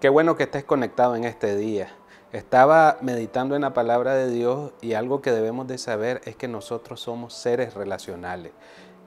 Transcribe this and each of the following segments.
Qué bueno que estés conectado en este día. Estaba meditando en la palabra de Dios y algo que debemos de saber es que nosotros somos seres relacionales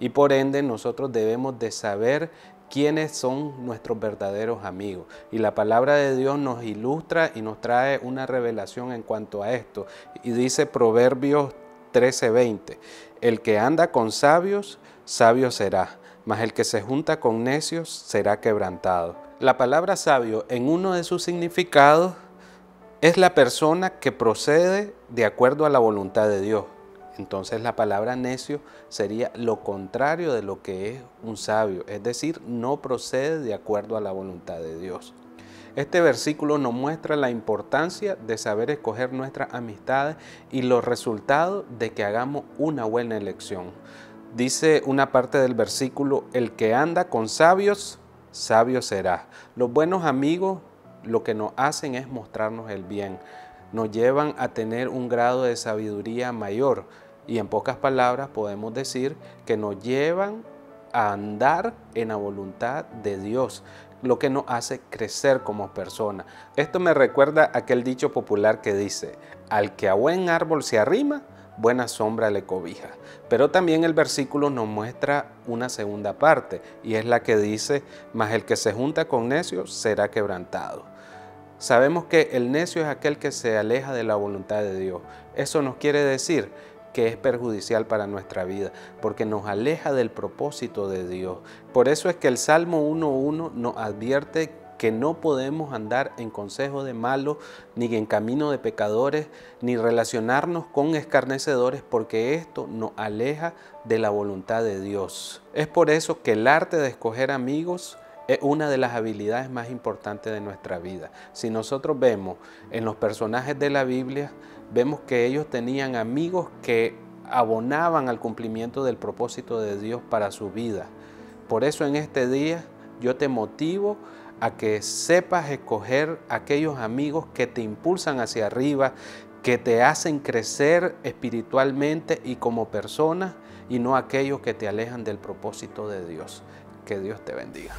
y por ende nosotros debemos de saber quiénes son nuestros verdaderos amigos. Y la palabra de Dios nos ilustra y nos trae una revelación en cuanto a esto. Y dice Proverbios 13:20, el que anda con sabios, sabio será, mas el que se junta con necios será quebrantado. La palabra sabio en uno de sus significados es la persona que procede de acuerdo a la voluntad de Dios. Entonces la palabra necio sería lo contrario de lo que es un sabio, es decir, no procede de acuerdo a la voluntad de Dios. Este versículo nos muestra la importancia de saber escoger nuestras amistades y los resultados de que hagamos una buena elección. Dice una parte del versículo, el que anda con sabios sabio será. Los buenos amigos lo que nos hacen es mostrarnos el bien, nos llevan a tener un grado de sabiduría mayor y en pocas palabras podemos decir que nos llevan a andar en la voluntad de Dios, lo que nos hace crecer como persona. Esto me recuerda aquel dicho popular que dice, al que a buen árbol se arrima, buena sombra le cobija. Pero también el versículo nos muestra una segunda parte y es la que dice, mas el que se junta con necios será quebrantado. Sabemos que el necio es aquel que se aleja de la voluntad de Dios. Eso nos quiere decir que es perjudicial para nuestra vida, porque nos aleja del propósito de Dios. Por eso es que el Salmo 1.1 nos advierte que no podemos andar en consejo de malos, ni en camino de pecadores, ni relacionarnos con escarnecedores, porque esto nos aleja de la voluntad de Dios. Es por eso que el arte de escoger amigos es una de las habilidades más importantes de nuestra vida. Si nosotros vemos en los personajes de la Biblia, vemos que ellos tenían amigos que abonaban al cumplimiento del propósito de Dios para su vida. Por eso en este día yo te motivo a que sepas escoger aquellos amigos que te impulsan hacia arriba, que te hacen crecer espiritualmente y como persona, y no aquellos que te alejan del propósito de Dios. Que Dios te bendiga.